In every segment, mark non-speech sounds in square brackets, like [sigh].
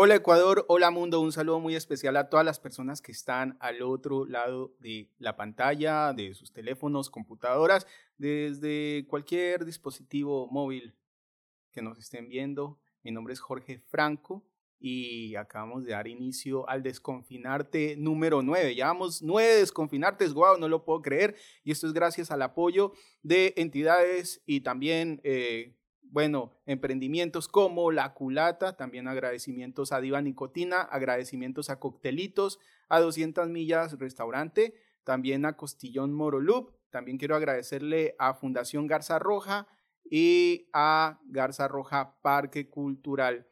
Hola Ecuador, hola mundo, un saludo muy especial a todas las personas que están al otro lado de la pantalla, de sus teléfonos, computadoras, desde cualquier dispositivo móvil que nos estén viendo. Mi nombre es Jorge Franco y acabamos de dar inicio al desconfinarte número 9. Llevamos nueve desconfinartes, wow, no lo puedo creer. Y esto es gracias al apoyo de entidades y también eh, bueno, emprendimientos como La Culata, también agradecimientos a Diva Nicotina, agradecimientos a Coctelitos, a 200 Millas Restaurante, también a Costillón Morolup, también quiero agradecerle a Fundación Garza Roja y a Garza Roja Parque Cultural.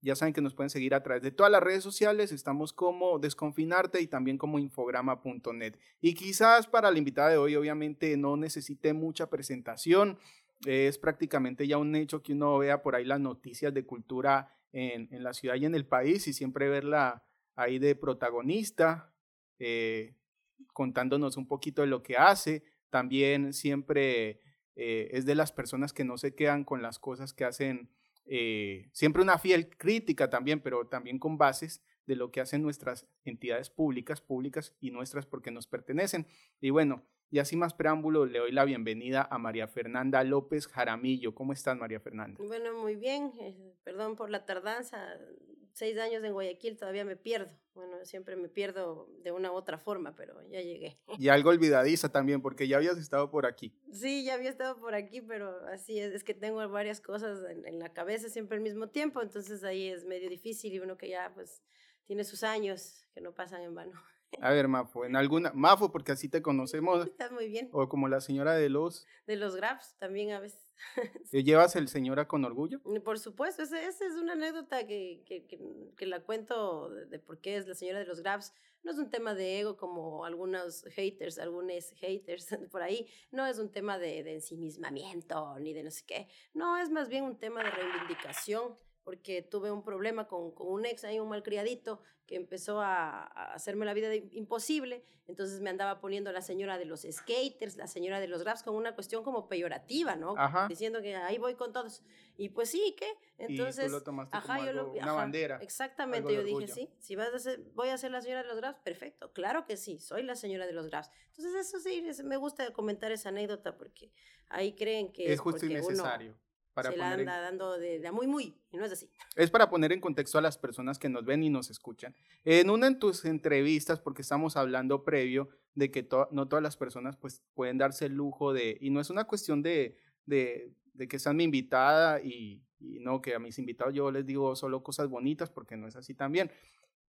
Ya saben que nos pueden seguir a través de todas las redes sociales, estamos como Desconfinarte y también como infograma.net. Y quizás para la invitada de hoy obviamente no necesite mucha presentación, es prácticamente ya un hecho que uno vea por ahí las noticias de cultura en, la ciudad y en el país y siempre verla ahí de protagonista, eh, contándonos un poquito de lo que hace. También siempre eh, es de las personas que no se quedan con las cosas que hacen, eh, siempre una fiel crítica también, pero también con bases de lo que hacen nuestras entidades públicas, públicas y nuestras porque nos pertenecen. Y bueno, y así más preámbulo, le doy la bienvenida a María Fernanda López Jaramillo. ¿Cómo estás, María Fernanda? Bueno, muy bien. Eh, perdón por la tardanza. Seis años en Guayaquil todavía me pierdo. Bueno, siempre me pierdo de una u otra forma, pero ya llegué. Y algo olvidadiza también, porque ya habías estado por aquí. Sí, ya había estado por aquí, pero así es, es que tengo varias cosas en, en la cabeza siempre al mismo tiempo, entonces ahí es medio difícil y uno que ya pues tiene sus años que no pasan en vano. A ver, Mafo, en alguna, Mafo, porque así te conocemos. [laughs] Estás muy bien. O como la señora de los... De los Grafs, también a veces. [laughs] ¿Llevas el señora con orgullo? Mm, por supuesto, esa, es una anécdota que, que, que, la cuento de, por qué es la señora de los Grafs. No es un tema de ego como algunos haters, algunos haters [laughs] por ahí. No es un tema de, de ensimismamiento ni de no sé qué. No, es más bien un tema de reivindicación porque tuve un problema con, con un ex, ahí un malcriadito, que empezó a, hacerme la vida imposible, entonces me andaba poniendo la señora de los skaters, la señora de los raps, con una cuestión como peyorativa, ¿no? Diciendo que ahí voy con todos. Y pues sí, ¿qué? Entonces, y tú lo tomaste ajá, yo lo, una bandera. Exactamente, yo dije, sí, si vas a ser, voy a ser la señora de los raps, perfecto, claro que sí, soy la señora de los raps. Entonces eso sí, me gusta comentar esa anécdota porque ahí creen que... Es, justo y necesario se la anda dando de, muy, muy, y no es así. Es para poner en contexto a las personas que nos ven y nos escuchan. En una de tus entrevistas, porque estamos hablando previo de que no todas las personas pues pueden darse el lujo de, y no es una cuestión de, de, de que sean mi invitada y, y, no que a mis invitados yo les digo solo cosas bonitas, porque no es así también,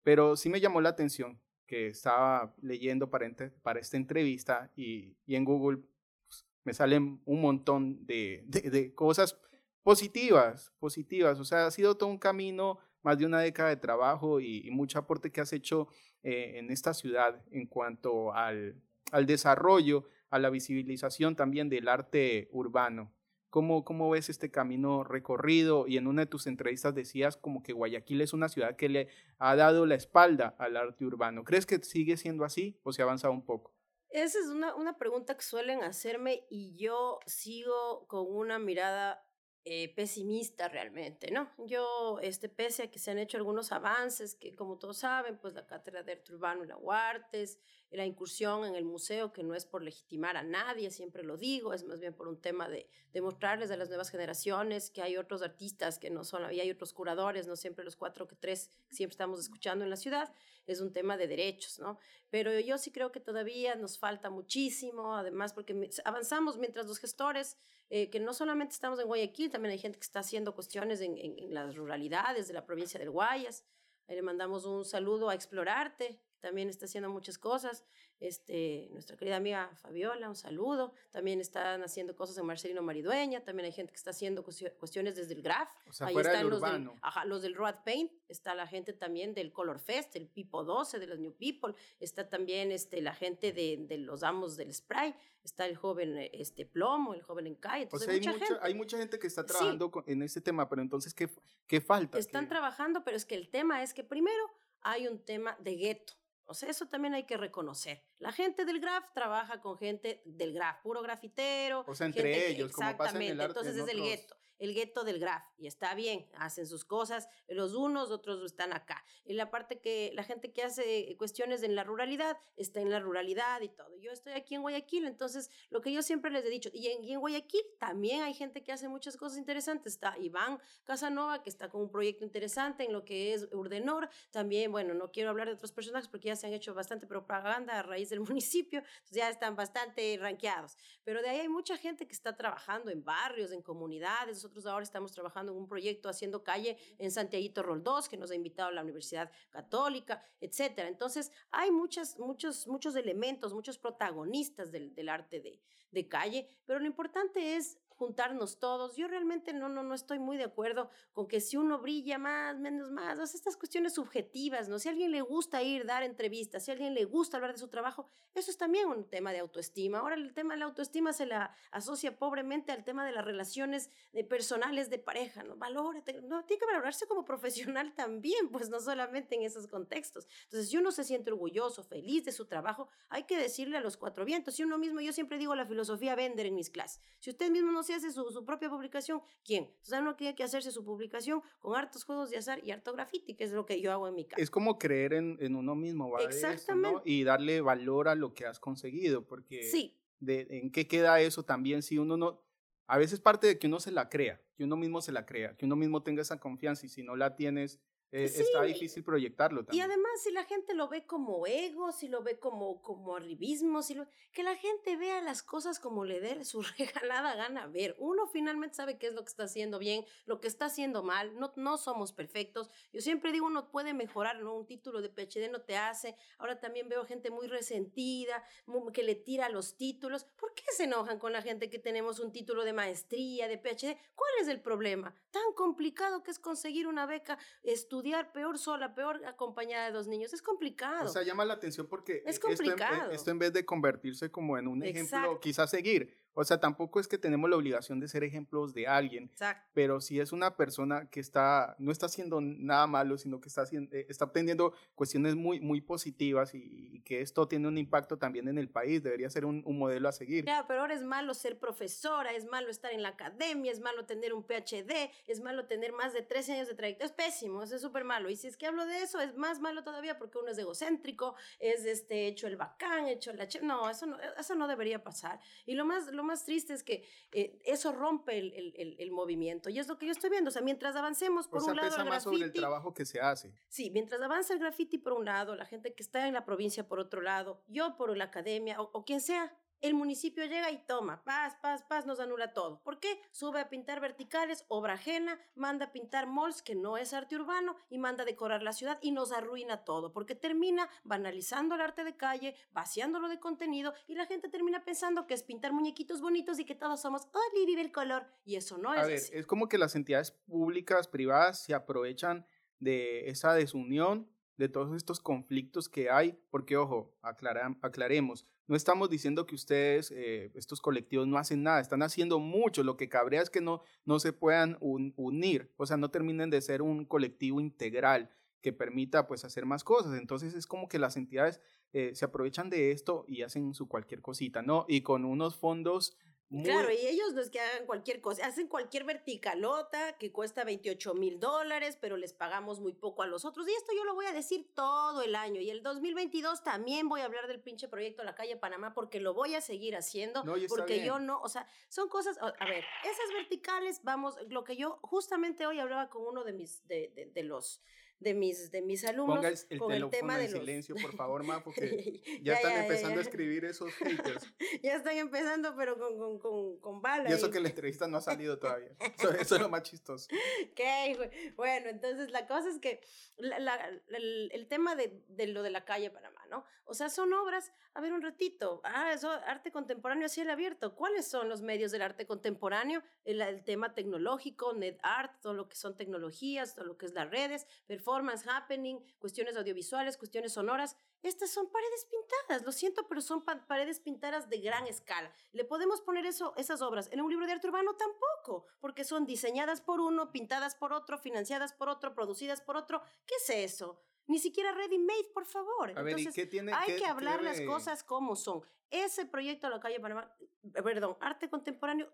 pero sí me llamó la atención que estaba leyendo para, para esta entrevista y, y en Google pues, me salen un montón de, de, de cosas positivas, positivas. O sea, ha sido todo un camino, más de una década de trabajo y, mucho aporte que has hecho eh, en esta ciudad en cuanto al, al, desarrollo, a la visibilización también del arte urbano. ¿Cómo, ¿Cómo ves este camino recorrido? Y en una de tus entrevistas decías como que Guayaquil es una ciudad que le ha dado la espalda al arte urbano. ¿Crees que sigue siendo así o se ha avanzado un poco? Esa es una, una pregunta que suelen hacerme y yo sigo con una mirada eh, pesimista realmente, ¿no? Yo, este, pese a que se han hecho algunos avances, que como todos saben, pues la cátedra de arte urbano y la Huartes, la incursión en el museo, que no es por legitimar a nadie, siempre lo digo, es más bien por un tema de demostrarles a las nuevas generaciones que hay otros artistas que no son, y hay otros curadores, no siempre los cuatro que tres siempre estamos escuchando en la ciudad, es un tema de derechos, ¿no? Pero yo sí creo que todavía nos falta muchísimo, además porque avanzamos mientras los gestores eh, que no solamente estamos en Guayaquil, también hay gente que está haciendo cuestiones en, en, las ruralidades de la provincia del Guayas. Ahí le mandamos un saludo a Explorarte, también está haciendo muchas cosas. Este, nuestra querida amiga Fabiola, un saludo. También están haciendo cosas en Marcelino Maridueña. También hay gente que está haciendo cuestiones desde el Graf. O sea, Ahí están los, Del, ajá, los del Road Paint. Está la gente también del Color Fest, el Pipo 12 de los New People. Está también este, la gente de, de los amos del Spray. Está el joven este, Plomo, el joven Encay. Entonces, hay, mucha, gente. hay mucha gente que está trabajando en este tema, pero entonces, ¿qué, qué falta? Están trabajando, pero es que el tema es que primero hay un tema de gueto. O sea, eso también hay que reconocer. La gente del graf trabaja con gente del graf, puro grafitero. O sea, entre ellos, exactamente, como pasa en el arte, entonces es el gueto. el gueto del Graf, y está bien, hacen sus cosas, los unos, otros están acá. En la parte que la gente que hace cuestiones en la ruralidad está en la ruralidad y todo. Yo estoy aquí en Guayaquil, entonces lo que yo siempre les he dicho, y en, y en Guayaquil también hay gente que hace muchas cosas interesantes. Está Iván Casanova, que está con un proyecto interesante en lo que es Urdenor. También, bueno, no quiero hablar de otros personajes porque ya se han hecho bastante propaganda a raíz del [laughs] municipio, ya están bastante ranqueados. Pero de ahí hay mucha gente que está trabajando en barrios, en comunidades. Nosotros ahora estamos trabajando en un proyecto haciendo calle en Santiaguito Roldós, que nos ha invitado a la Universidad Católica, etcétera. Entonces, hay muchas, muchos, muchos elementos, muchos protagonistas del, arte de calle, pero lo importante es juntarnos todos. Yo realmente no, no, no estoy muy de acuerdo con que si uno brilla más, menos más, estas cuestiones subjetivas, ¿no? Si a alguien le gusta ir, dar entrevistas, si a alguien le gusta hablar de su trabajo, eso es también un tema de autoestima. Ahora el tema de la autoestima se la asocia pobremente al tema de las relaciones de personales de pareja, ¿no? Valórate, no, tiene que valorarse como profesional también, pues no solamente en esos contextos. Entonces, si uno se siente orgulloso, feliz de su trabajo, hay que decirle a los cuatro vientos. Si uno mismo, yo siempre digo la filosofía vender en mis clases. Si usted mismo no hace su, su, propia publicación, ¿quién? Entonces uno tiene que hacerse su publicación con hartos juegos de azar y harto graffiti, que es lo que yo hago en mi casa. Es como creer en, en uno mismo, ¿vale? Exactamente. Y darle valor a lo que has conseguido, porque sí. de, ¿en qué queda eso también si uno no... A veces parte de que uno se la crea, que uno mismo se la crea, que uno mismo tenga esa confianza y si no la tienes, eh, está difícil proyectarlo también. Y además, si la gente lo ve como ego, si lo ve como, como arribismo, si lo, que la gente vea las cosas como le dé su [laughs] regalada gana ver. Uno finalmente sabe qué es lo que está haciendo bien, lo que está haciendo mal. No, no somos perfectos. Yo siempre digo, uno puede mejorar, ¿no? Un título de PhD no te hace. Ahora también veo gente muy resentida, que le tira los títulos. ¿Por qué se enojan con la gente que tenemos un título de maestría, de PhD? ¿Cuál es el problema? Tan complicado que es conseguir una beca estudiante estudiar peor sola, peor acompañada de dos niños. Es complicado. O sea, llama la atención porque es complicado. Esto, en, vez de convertirse como en un ejemplo, quizás seguir, o sea, tampoco es que tenemos la obligación de ser ejemplos de alguien, Exacto. pero si es una persona que está, no está haciendo nada malo, sino que está, haciendo, eh, está obteniendo cuestiones muy, muy positivas y, que esto tiene un impacto también en el país, debería ser un, un, modelo a seguir. Claro, pero ahora es malo ser profesora, es malo estar en la academia, es malo tener un PhD, es malo tener más de 13 años de trayectoria, es pésimo, es súper malo. Y si es que hablo de eso, es más malo todavía porque uno es egocéntrico, es este, hecho el bacán, hecho la... No, eso no, eso no debería pasar. Y lo más, lo más triste es que eh, eso rompe el, el, el, movimiento. Y es lo que yo estoy viendo. O sea, mientras avancemos por o sea, un lado. Pesa el más sobre el trabajo que se hace. Sí, mientras avanza el graffiti por un lado, la gente que está en la provincia por otro lado, yo por la academia o, o quien sea, el municipio llega y toma, paz, paz, paz, nos anula todo. ¿Por qué? Sube a pintar verticales, obra ajena, manda a pintar malls, que no es arte urbano, y manda a decorar la ciudad y nos arruina todo, porque termina banalizando el arte de calle, vaciándolo de contenido, y la gente termina pensando que es pintar muñequitos bonitos y que todos somos, ¡ay, vive el color! Y eso no es a ver, Es como que las entidades públicas, privadas, se aprovechan de esa desunión, de todos estos conflictos que hay, porque, ojo, aclaremos, no estamos diciendo que ustedes, eh, estos colectivos, no hacen nada, están haciendo mucho. Lo que cabrea es que no, no se puedan unir, o sea, no terminen de ser un colectivo integral que permita pues hacer más cosas. Entonces es como que las entidades eh, se aprovechan de esto y hacen su cualquier cosita, ¿no? Y con unos fondos Claro, y ellos no es que hagan cualquier cosa, hacen cualquier verticalota que cuesta 28 mil dólares, pero les pagamos muy poco a los otros. Y esto yo lo voy a decir todo el año. Y el 2022 también voy a hablar del pinche proyecto La Calle Panamá porque lo voy a seguir haciendo. porque yo no, o sea, son cosas, a ver, esas verticales, vamos, lo que yo justamente hoy hablaba con uno de mis, de, de, de los de mis, de mis alumnos Ponga el, con el tema de en silencio, por favor, Ma, [laughs] porque ya, están empezando a escribir esos haters. [laughs] ya están empezando, pero con, con, con, con bala. Y eso que la entrevista no ha salido todavía. Eso, eso es lo más chistoso. [laughs] ¿Qué? Bueno, entonces la cosa es que la, la, el, el, tema de, de, lo de la calle Panamá, ¿no? O sea, son obras, a ver un ratito, ah, eso, arte contemporáneo a cielo abierto. ¿Cuáles son los medios del arte contemporáneo? El, el tema tecnológico, net art, todo lo que son tecnologías, todo lo que es las redes, performance, happening, cuestiones audiovisuales, cuestiones sonoras. Estas son paredes pintadas, lo siento, pero son pa paredes pintadas de gran escala. ¿Le podemos poner eso, esas obras en un libro de arte urbano? Tampoco, porque son diseñadas por uno, pintadas por otro, financiadas por otro, producidas por otro. ¿Qué es eso? Ni siquiera ready made, por favor. Entonces, hay que hablar las cosas como son. Ese proyecto de la calle Panamá, eh, perdón, arte contemporáneo,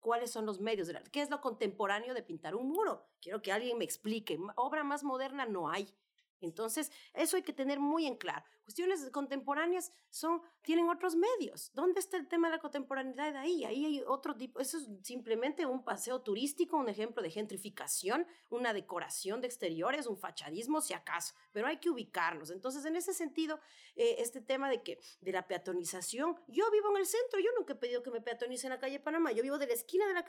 ¿cuáles son los medios del arte? ¿Qué es lo contemporáneo de pintar un muro? Quiero que alguien me explique. Obra más moderna no hay. Entonces, eso hay que tener muy en claro. Cuestiones contemporáneas son, tienen otros medios. ¿Dónde está el tema de la contemporaneidad ahí? Ahí hay otro tipo, eso es simplemente un paseo turístico, un ejemplo de gentrificación, una decoración de exteriores, un fachadismo, si acaso, pero hay que ubicarnos. Entonces, en ese sentido, eh, este tema de que de la peatonización, yo vivo en el centro, yo nunca he pedido que me peatonice en la calle Panamá, yo vivo de la esquina de la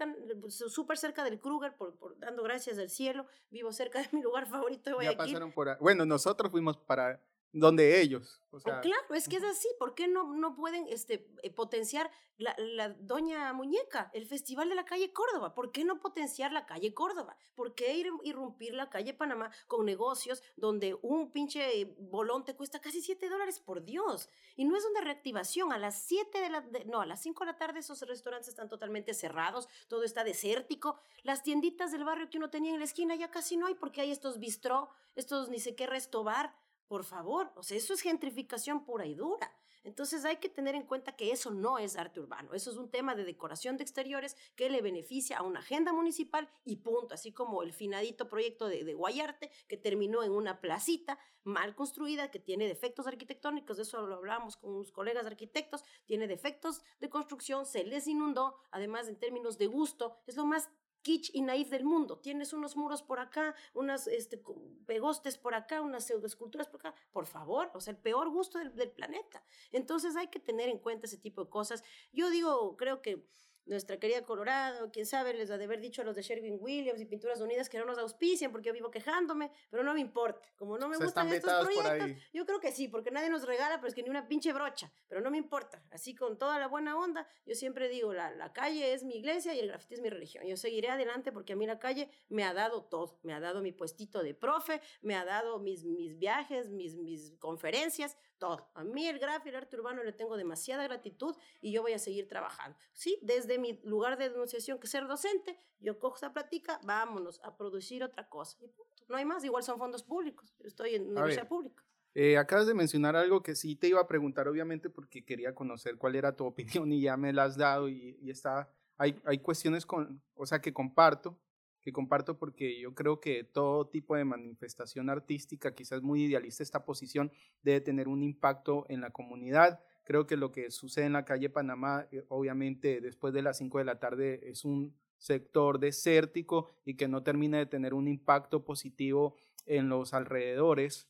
súper cerca del Kruger, por, por, dando gracias del cielo, vivo cerca de mi lugar favorito de Guayaquil. Ya pasaron por, bueno, nosotros fuimos para donde ellos. O sea, claro, es que es así. ¿Por qué no, no pueden este, eh, potenciar la, la, Doña Muñeca, el Festival de la Calle Córdoba? ¿Por qué no potenciar la calle Córdoba? ¿Por qué ir, irrumpir la calle Panamá con negocios donde un pinche bolón te cuesta casi 7 dólares? Por Dios. Y no es una reactivación. A las 7 de la... no, a las 5 de la tarde esos restaurantes están totalmente cerrados, todo está desértico. Las tienditas del barrio que uno tenía en la esquina ya casi no hay porque hay estos bistró, estos ni sé qué restobar por favor, o sea, eso es gentrificación pura y dura. Entonces hay que tener en cuenta que eso no es arte urbano, eso es un tema de decoración de exteriores que le beneficia a una agenda municipal y punto, así como el finadito proyecto de, de Guayarte que terminó en una placita mal construida que tiene defectos arquitectónicos, de eso lo hablamos con unos colegas arquitectos, tiene defectos de construcción, se les inundó, además en términos de gusto, es lo más kitsch y naif del mundo. Tienes unos muros por acá, unas este, pegostes por acá, unas pseudoesculturas por acá. Por favor, o sea, el peor gusto del, del planeta. Entonces hay que tener en cuenta ese tipo de cosas. Yo digo, creo que nuestra querida Colorado, quién sabe, les ha de haber dicho a los de Sherwin Williams y Pinturas Unidas que no nos auspician porque yo vivo quejándome, pero no me importa. Como no me gustan estos proyectos, yo creo que sí, porque nadie nos regala, pero es que ni una pinche brocha, pero no me importa. Así con toda la buena onda, yo siempre digo, la, la calle es mi iglesia y el grafiti es mi religión. Yo seguiré adelante porque a mí la calle me ha dado todo. Me ha dado mi puestito de profe, me ha dado mis, mis viajes, mis, mis conferencias, todo. A mí el graf y el arte urbano le tengo demasiada gratitud y yo voy a seguir trabajando. Sí, desde mi lugar de denunciación que ser docente, yo cojo esa plática, vámonos a producir otra cosa. Y No hay más, igual son fondos públicos. Yo estoy en universidad pública. Eh, acabas de mencionar algo que sí te iba a preguntar, obviamente, porque quería conocer cuál era tu [laughs] opinión y ya me la has dado y, y está, hay, hay cuestiones con, o sea, que comparto, que comparto porque yo creo que todo tipo de manifestación artística, quizás muy idealista esta posición, debe tener un impacto en la comunidad. Creo que lo que sucede en la calle Panamá, eh, obviamente después de las 5 de la tarde, es un sector desértico y que no termina de tener un impacto positivo en los alrededores.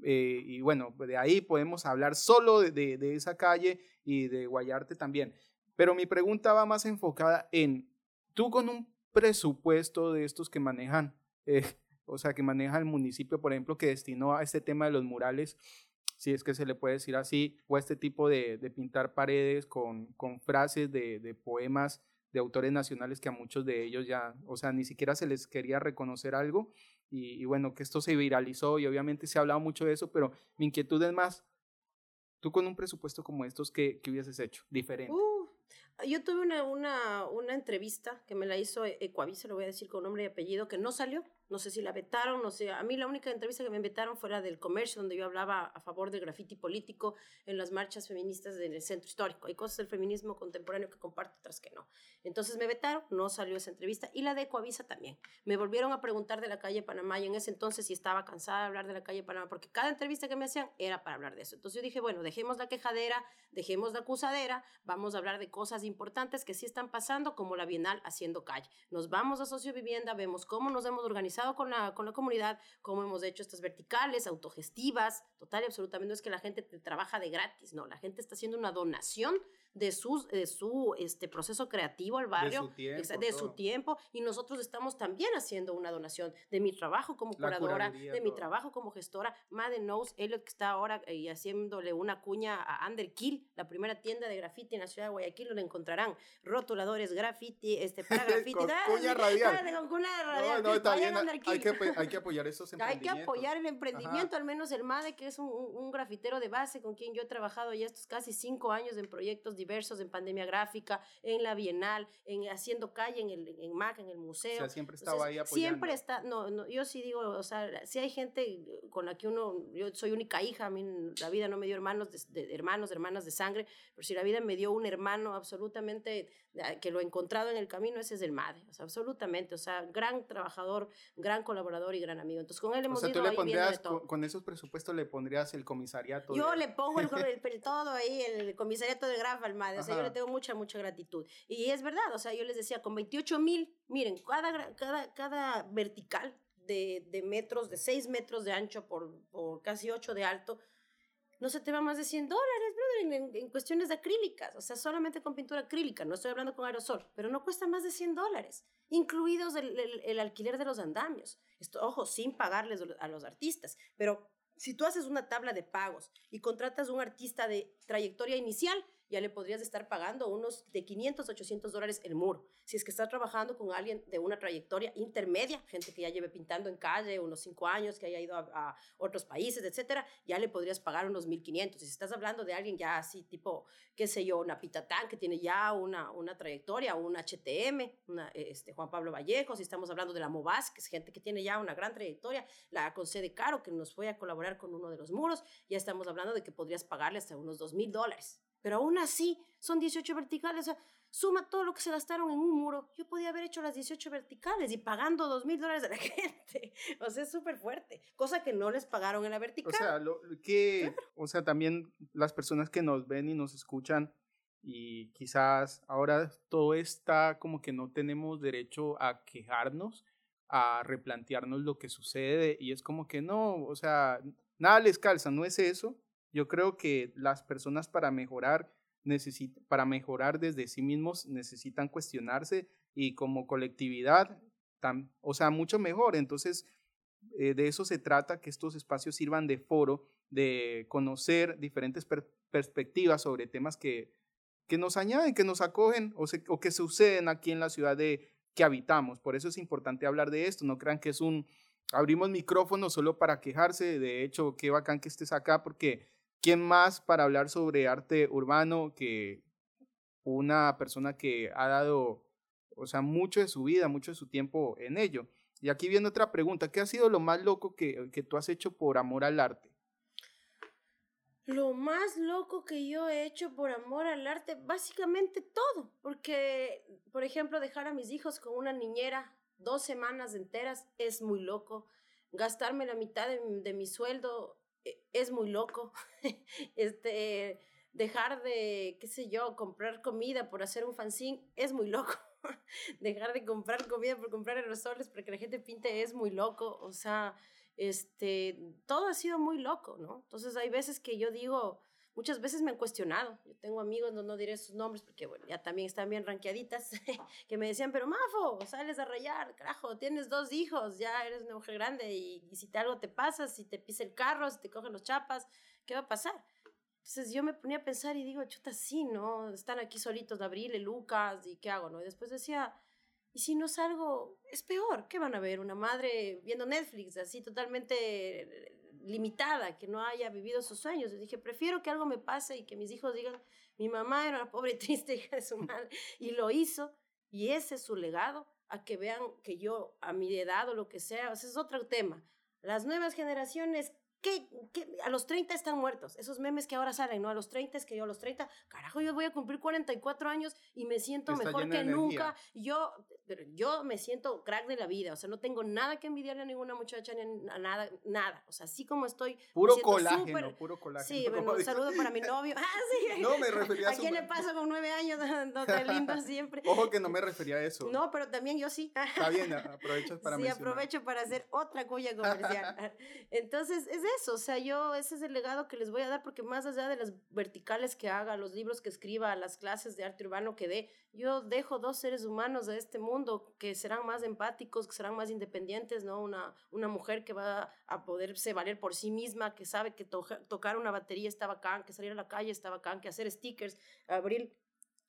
Eh, y bueno, de ahí podemos hablar solo de, de esa calle y de Guayarte también. Pero mi pregunta va más enfocada en, tú con un presupuesto de estos que manejan, eh, [laughs] o sea, que maneja el municipio, por ejemplo, que destinó a este tema de los murales, si es que se le puede decir así, o a este tipo de, pintar paredes con, frases de, poemas de autores nacionales que a muchos de ellos ya, o sea, ni siquiera se les quería reconocer algo. Y, bueno, que esto se viralizó y obviamente se ha hablado mucho de eso, pero mi inquietud es más, tú con un presupuesto como estos, ¿qué, qué hubieses hecho diferente? Yo tuve una, una, una entrevista que me la hizo Ecuavisa, lo voy a decir con nombre y apellido, que no salió no sé si la vetaron, no sé. A mí la única entrevista que me vetaron fue la del comercio, donde yo hablaba a favor del grafiti político en las marchas feministas del centro histórico. Hay cosas del feminismo contemporáneo que comparto, otras que no. Entonces me vetaron, no salió esa entrevista. Y la de Coavisa también. Me volvieron a preguntar de la calle Panamá y en ese entonces si estaba cansada de hablar de la calle Panamá, porque cada entrevista que me hacían era para hablar de eso. Entonces yo dije, bueno, dejemos la quejadera, dejemos la acusadera, vamos a hablar de cosas importantes que sí están pasando, como la Bienal haciendo calle. Nos vamos a sociovivienda, vemos cómo nos hemos organizado con la, con la comunidad, cómo hemos hecho estas verticales, autogestivas, total y absolutamente. No es que la gente trabaja de gratis, no, la gente está haciendo una donación de, sus, de su este, proceso creativo al barrio, de su tiempo, y nosotros estamos también haciendo una donación de mi trabajo como curadora, de mi trabajo como gestora. Madden Knows, Elliot que está ahora y eh, haciéndole una cuña a Underkill, la primera tienda de graffiti en la ciudad de Guayaquil, encontrarán rotuladores, graffiti, este, [laughs] para graffiti. con cuña radial. No, no, está bien. Hay que, hay que apoyar esos emprendimientos. [laughs] Hay que apoyar el emprendimiento, al menos el MADE, que es un, un, grafitero de base con quien yo he trabajado ya estos casi cinco años en proyectos diversos, en pandemia gráfica, en la Bienal, en haciendo calle en el en MAC, en el museo. O sea, siempre estaba ahí apoyando. Siempre está, no, no, yo sí digo, o sea, si hay gente con la que uno, yo soy única hija, a mí la vida no me dio hermanos, de, hermanos, hermanas de sangre, pero si la vida me dio un hermano absolutamente que lo he encontrado en el camino, ese es el madre, o sea, absolutamente, o sea, gran trabajador, gran colaborador y gran amigo. Entonces, con él hemos o sea, tú le pondrías, con, esos presupuestos le pondrías el comisariato. Yo le pongo el, [laughs] todo ahí, el comisariato de Graf al madre, o sea, yo le tengo mucha, mucha gratitud. Y es verdad, o sea, yo les decía, con 28 mil, miren, cada, cada, cada vertical de, de, metros, de 6 metros de ancho por, por casi 8 de alto, no se te va más de 100 dólares, brother, en, cuestiones de acrílicas, o sea, solamente con pintura acrílica, no estoy hablando con aerosol, pero no cuesta más de 100 dólares, incluidos el, el, alquiler de los andamios. Esto, ojo, sin pagarles a los artistas, pero si tú haces una tabla de pagos y contratas un artista de trayectoria inicial, ya le podrías estar pagando unos de 500, 800 dólares el muro. Si es que estás trabajando con alguien de una trayectoria intermedia, gente que ya lleve pintando en calle unos 5 años, que haya ido a, otros países, etcétera, ya le podrías pagar unos 1500. Si estás hablando de alguien ya así, tipo, qué sé yo, una Pitatán, que tiene ya una, una trayectoria, un HTM, una, este, Juan Pablo Vallejo, si estamos hablando de la Movas, que es gente que tiene ya una gran trayectoria, la Concede Caro, que nos fue a colaborar con uno de los muros, ya estamos hablando de que podrías pagarle hasta unos 2000 dólares. Pero aún así, son 18 verticales. O sea, suma todo lo que se gastaron en un muro. Yo podía haber hecho las 18 verticales y pagando 2 mil dólares a la [laughs] gente. O sea, es súper fuerte. Cosa que no les pagaron en la vertical. O sea, lo, que, o sea, también las personas que nos ven y nos escuchan y quizás ahora todo está como que no tenemos derecho a quejarnos, a replantearnos lo que sucede y es como que no, o sea, nada les calza, no es eso yo creo que las personas para mejorar, para mejorar desde sí mismos necesitan cuestionarse y como colectividad, o sea, mucho mejor. Entonces, eh, de eso se trata, que estos espacios sirvan de foro, de conocer diferentes perspectivas sobre temas que, que nos añaden, que nos acogen o, o que suceden aquí en la ciudad de, que habitamos. Por eso es importante hablar de esto. No crean que es un abrimos micrófono solo para quejarse. De hecho, qué bacán que estés acá porque ¿Quién más para hablar sobre arte urbano que una persona que ha dado, o sea, mucho de su vida, mucho de su tiempo en ello? Y aquí viene otra pregunta, ¿qué ha sido lo más loco que, que tú has hecho por amor al arte? Lo más loco que yo he hecho por amor al arte, básicamente todo, porque, por ejemplo, dejar a mis hijos con una niñera dos semanas enteras es muy loco. Gastarme la mitad de, mi sueldo es muy loco. [laughs] este, dejar de, qué sé yo, comprar comida por hacer un fanzine es muy loco. [laughs] dejar de comprar comida por comprar aerosoles para que la gente pinte es muy loco. O sea, este, todo ha sido muy loco, ¿no? Entonces hay veces que yo digo, muchas veces me han cuestionado. Yo tengo amigos, no, no diré sus nombres porque, bueno, ya también están bien ranqueaditas, [laughs] que me decían, pero Mafo, sales a rayar, carajo, tienes dos hijos, ya eres una mujer grande y, si te algo te pasa, si te pisa el carro, si te cogen los chapas, ¿qué va a pasar? Entonces yo me ponía a pensar y digo, chuta, sí, ¿no? Están aquí solitos Abril y Lucas, ¿y qué hago, no? Y después decía, ¿y si no salgo? Es peor, ¿qué van a ver? Una madre viendo Netflix, así totalmente limitada, que no haya vivido sus sueños. Yo dije, prefiero que algo me pase y que mis hijos digan, mi mamá era una pobre [laughs] triste hija de su madre y lo hizo y ese es su legado, a que vean que yo a mi edad o lo que sea, ese es otro tema. Las nuevas generaciones ¿Qué, a los 30 están muertos. Esos memes que ahora salen, ¿no? A los 30 es que yo a los 30, carajo, yo voy a cumplir 44 años y me siento mejor que nunca. Yo, yo me siento crack de la vida. O sea, no tengo nada que envidiarle a ninguna muchacha ni a nada, nada. O sea, así como estoy. Puro colágeno, puro colágeno. Sí, [laughs] bueno, un saludo para mi novio. [laughs] Ah, sí. No, me refería a. ¿A quién le pasa con nueve años? [laughs] No te lindo siempre. Ojo que no me refería a eso. No, pero también yo sí. Está bien, aprovechas para Sí, aprovecho para hacer otra cuya comercial. Entonces, es eso. O sea, yo, ese es el legado que les voy a dar, porque más allá de las verticales que haga, los libros que escriba, las clases de arte urbano que dé, yo dejo dos seres humanos de este mundo que serán más empáticos, que serán más independientes, ¿no? Una, una mujer que va a poderse valer por sí misma, que sabe que tocar una batería está bacán, que salir a la calle está bacán, que hacer stickers, abrir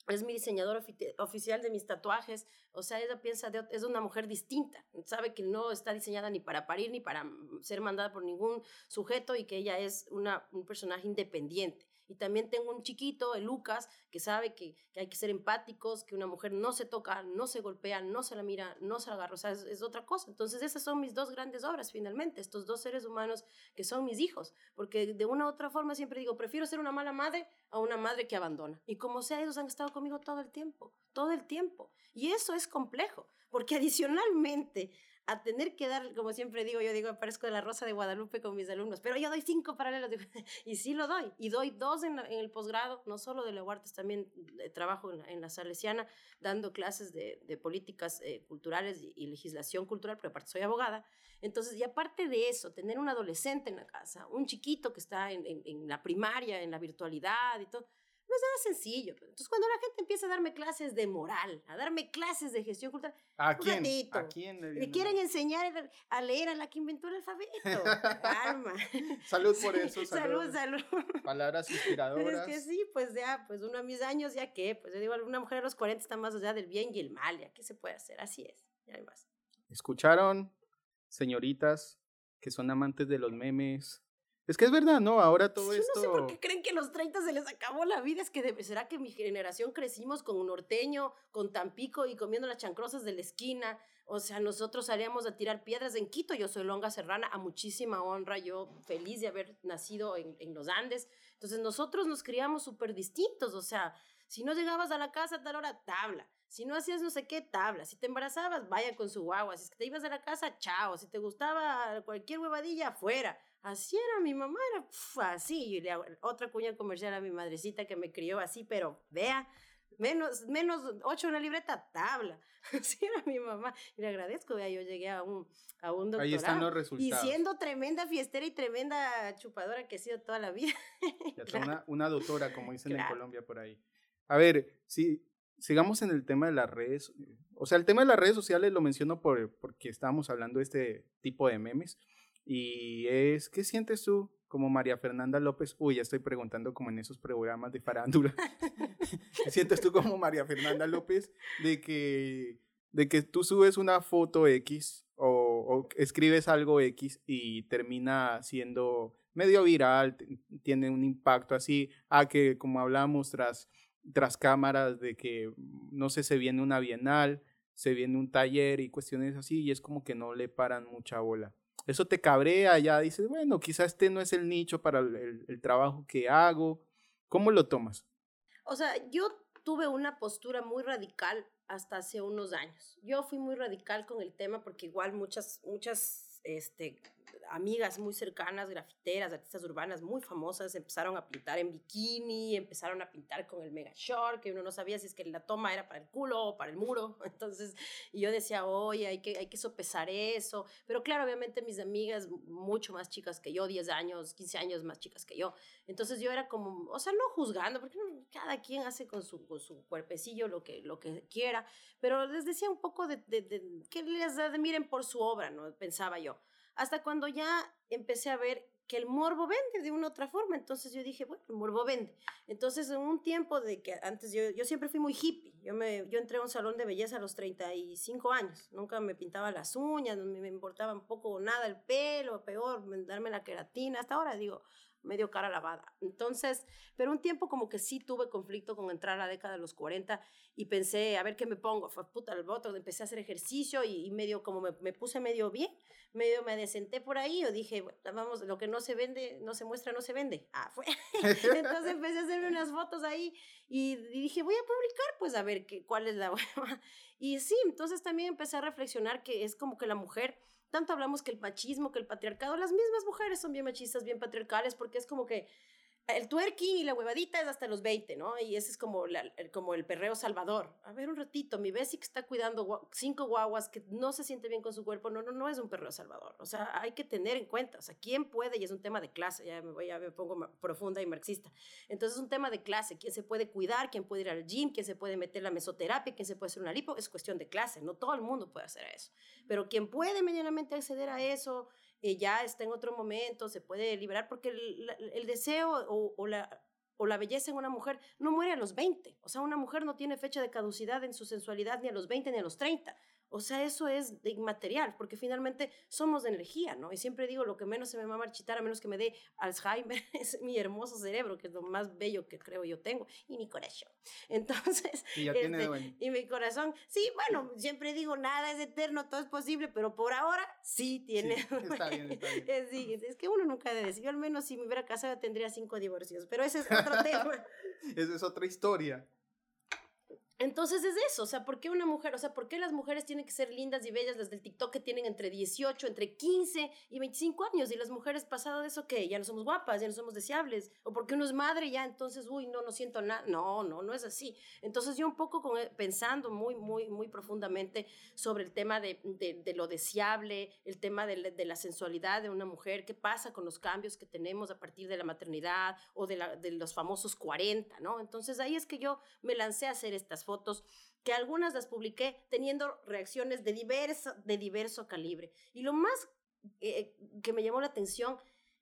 es mi diseñador oficial de mis tatuajes, o sea, ella piensa, de, es una mujer distinta, sabe que no está diseñada ni para parir ni para ser mandada por ningún sujeto y que ella es una, un personaje independiente. Y también tengo un chiquito, el Lucas, que sabe que, hay que ser empáticos, que una mujer no se toca, no se golpea, no se la mira, no se la agarra, o sea, es, otra cosa. Entonces esas son mis dos grandes obras finalmente, estos dos seres humanos que son mis hijos, porque de una u otra forma siempre digo, prefiero ser una mala madre a una madre que abandona. Y como sea, ellos han estado conmigo todo el tiempo, todo el tiempo. Y eso es complejo, porque adicionalmente a tener que dar, como siempre digo, yo digo, parezco de la Rosa de Guadalupe con mis alumnos, pero yo doy cinco paralelos, [laughs] y sí lo doy, y doy dos en, el posgrado, no solo de Leguartes, también trabajo en la, Salesiana, dando clases de, políticas eh, culturales y, legislación cultural, pero aparte soy abogada. Entonces, y aparte de eso, tener un adolescente en la casa, un chiquito que está en, en la primaria, en la virtualidad y todo, no es nada sencillo. Entonces, cuando la gente empieza a darme clases de moral, a darme clases de gestión cultural, ¿a quién? ¿A quién le, quieren enseñar a leer a la que inventó el alfabeto? [laughs] Calma. salud por eso. Salud, salud. Palabras inspiradoras. Es que sí, pues ya, pues uno a mis años, ya que, pues yo digo, una mujer a los 40 está más allá del bien y el mal, ya, ¿qué se puede hacer? Así es, ya hay más. ¿Escucharon, señoritas, que son amantes de los memes, es que es verdad, ¿no? Ahora todo esto... No sé por qué creen que a los 30 se les acabó la vida. Es que debe, será que mi generación crecimos con un norteño, con Tampico y comiendo las chancrosas de la esquina. O sea, nosotros salíamos a tirar piedras en Quito. Yo soy longa serrana, a muchísima honra. Yo feliz de haber nacido en, en los Andes. Entonces nosotros nos criamos súper distintos. O sea, si no llegabas a la casa a tal hora, tabla. Si no hacías no sé qué, tabla. Si te embarazabas, vaya con su guagua. Si es que te ibas a la casa, chao. Si te gustaba cualquier huevadilla, fuera. Así era mi mamá, era así. Y le hago otra cuña comercial a mi madrecita que me crió así, pero vea, menos, menos ocho en la libreta, tabla. [laughs] Así era mi mamá. Y le agradezco, vea, yo llegué a un, a un doctorado. Ahí están los resultados. Y siendo tremenda fiestera y tremenda chupadora que he sido toda la vida. [laughs] una, una doctora, como dicen en Colombia por ahí. A ver, si sigamos en el tema de las redes. O sea, el tema de las redes sociales lo menciono por, porque estábamos hablando de este tipo de memes. Y es, ¿qué sientes tú como María Fernanda López? Uy, ya estoy preguntando como en esos programas de farándula. ¿Qué [laughs] sientes tú como María Fernanda López de que, de que tú subes una foto X o, escribes algo X y termina siendo medio viral, tiene un impacto así, a que como hablamos tras, tras cámaras de que, no sé, se viene una bienal, se viene un taller y cuestiones así, y es como que no le paran mucha bola eso te cabrea, ya dices, bueno, quizás este no es el nicho para el, trabajo que hago. ¿Cómo lo tomas? O sea, yo tuve una postura muy radical hasta hace unos años. Yo fui muy radical con el tema porque igual muchas, muchas este, amigas muy cercanas, grafiteras, artistas urbanas muy famosas, empezaron a pintar en bikini, empezaron a pintar con el mega short, que uno no sabía si es que la toma era para el culo o para el muro. [laughs] Entonces, y yo decía, oye, hay que, hay que sopesar eso. Pero claro, obviamente mis amigas, mucho más chicas que yo, 10 años, 15 años más chicas que yo. Entonces yo era como, o sea, no juzgando, porque cada quien hace con su, con su cuerpecillo lo que, lo que quiera, pero les decía un poco de, de, que les admiren por su obra, ¿no? Pensaba yo hasta cuando ya empecé a ver que el morbo vende de una otra forma. Entonces yo dije, bueno, el morbo vende. Entonces en un tiempo de que antes yo, yo siempre fui muy hippie. Yo, me, yo entré a un salón de belleza a los 35 años. Nunca me pintaba las uñas, me, me importaba un poco o nada el pelo, peor, darme la queratina. Hasta ahora digo, medio cara lavada. Entonces, pero un tiempo como que sí tuve conflicto con entrar a la década de los 40 y pensé, a ver qué me pongo. Fue puta el voto, empecé a hacer ejercicio y, medio como me, me, puse medio bien, medio me desenté por ahí. Yo dije, vamos, lo que no se vende, no se muestra, no se vende. Ah, fue. [laughs] entonces empecé a hacerme unas fotos ahí y, dije, voy a publicar, pues a ver qué, cuál es la [laughs] buena. Y sí, entonces también empecé a reflexionar que es como que la mujer tanto hablamos que el machismo, que el patriarcado, las mismas mujeres son bien machistas, bien patriarcales, porque es como que el twerking y la huevadita es hasta los 20, ¿no? Y ese es como, el, como el perreo salvador. A ver, un ratito, mi Bessie que está cuidando cinco guaguas que no se siente bien con su cuerpo, no, no, no es un perreo salvador. O sea, hay que tener en cuenta, o sea, quién puede, y es un tema de clase, ya me, voy, ya me pongo profunda y marxista. Entonces es un tema de clase, quién se puede cuidar, quién puede ir al gym, quién se puede meter la mesoterapia, quién se puede hacer una lipo, es cuestión de clase, no todo el mundo puede hacer eso. Pero quien puede medianamente acceder a eso, ya está en otro momento, se puede liberar, porque el, deseo o, la, o la belleza en una mujer no muere a los 20. O sea, una mujer no tiene fecha de caducidad en su sensualidad ni a los 20 ni a los 30. O sea, eso es inmaterial, porque finalmente somos de energía, ¿no? Y siempre digo, lo que menos se me va a marchitar, a menos que me dé Alzheimer, [laughs] es mi hermoso cerebro, que es lo más bello que creo yo tengo, y mi corazón. [laughs] Entonces, y, ya tiene este, y mi corazón, sí, bueno, siempre digo, nada es eterno, todo es posible, pero por ahora sí tiene. Sí, [laughs] está bien, está bien. Es, es, que uno nunca debe decir, yo al menos si me hubiera casado tendría cinco divorcios, pero ese es otro tema. Esa es otra historia. Entonces es eso, o sea, ¿por qué una mujer, o sea, por qué las mujeres tienen que ser lindas y bellas, las del TikTok que tienen entre 18, entre 15 y 25 años y las mujeres pasado de eso que ya no somos guapas, ya no somos deseables, o porque uno es madre ya entonces, uy, no, no siento nada, no, no, no es así. Entonces yo un poco con, e, pensando muy, muy, muy profundamente sobre el tema de, de, lo deseable, el tema de, de, la sensualidad de una mujer, qué pasa con los cambios que tenemos a partir de la maternidad o de, de los famosos 40, ¿no? Entonces ahí es que yo me lancé a hacer estas fotos que algunas las publiqué teniendo reacciones de diverso, de diverso calibre. Y lo más eh, que me llamó la atención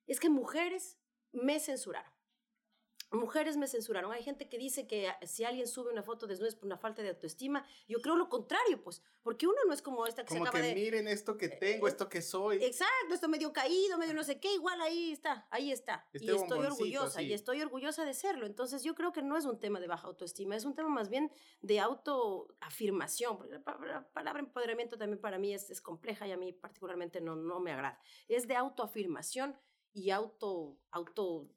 es que mujeres me censuraron mujeres me censuraron. Hay gente que dice que si alguien sube una foto desnuda es por una falta de autoestima. Yo creo lo contrario, pues, porque uno no es como esta que como se acaba que miren esto que tengo, esto que soy. Exacto, esto medio caído, medio no sé qué, igual ahí está, ahí está. y este estoy orgullosa, y estoy orgullosa de serlo. Entonces yo creo que no es un tema de baja autoestima, es un tema más bien de autoafirmación. La palabra empoderamiento también para mí es, es compleja y a mí particularmente no, no me agrada. Es de autoafirmación y auto, auto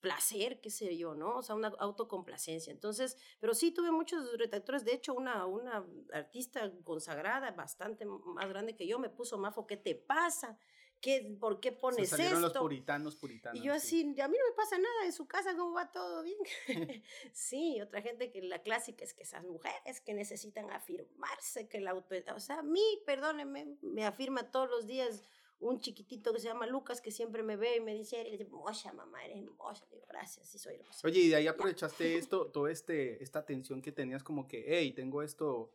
placer, qué sé yo, ¿no? O sea, una autocomplacencia. Entonces, pero sí tuve muchos retractores. De hecho, una, una artista consagrada, bastante más grande que yo, me puso, Mafo, ¿qué te pasa? ¿Qué, ¿Por qué pones Se esto? los puritanos, puritanos. Y yo así, a mí no me pasa nada en su casa, ¿cómo va todo bien? [laughs] [laughs] sí, otra gente que la clásica es que esas mujeres que necesitan afirmarse, que la auto... O sea, a mí, perdóneme, me afirma todos los días un chiquitito que se llama Lucas que siempre me ve y me dice, eres hermosa, mamá, eres hermosa. digo, gracias, sí soy hermosa. Oye, y de ahí aprovechaste [laughs] esto, toda este, esta atención que tenías como que, hey, tengo esto,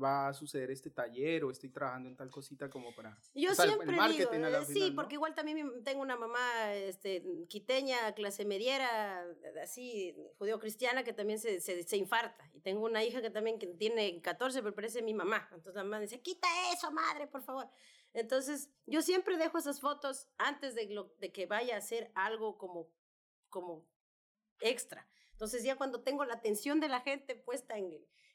va a suceder este taller o estoy trabajando en tal cosita como para... Yo siempre digo, eh, sí, porque igual también tengo una mamá este, quiteña, clase mediera, así, judío-cristiana, que también se, se, se, infarta. Y tengo una hija que también que tiene 14, pero parece mi mamá. Entonces la mamá dice, quita eso, madre, por favor. Entonces, yo siempre dejo esas fotos antes de, que vaya a hacer algo como, como extra. Entonces, ya cuando tengo la atención de la gente puesta en,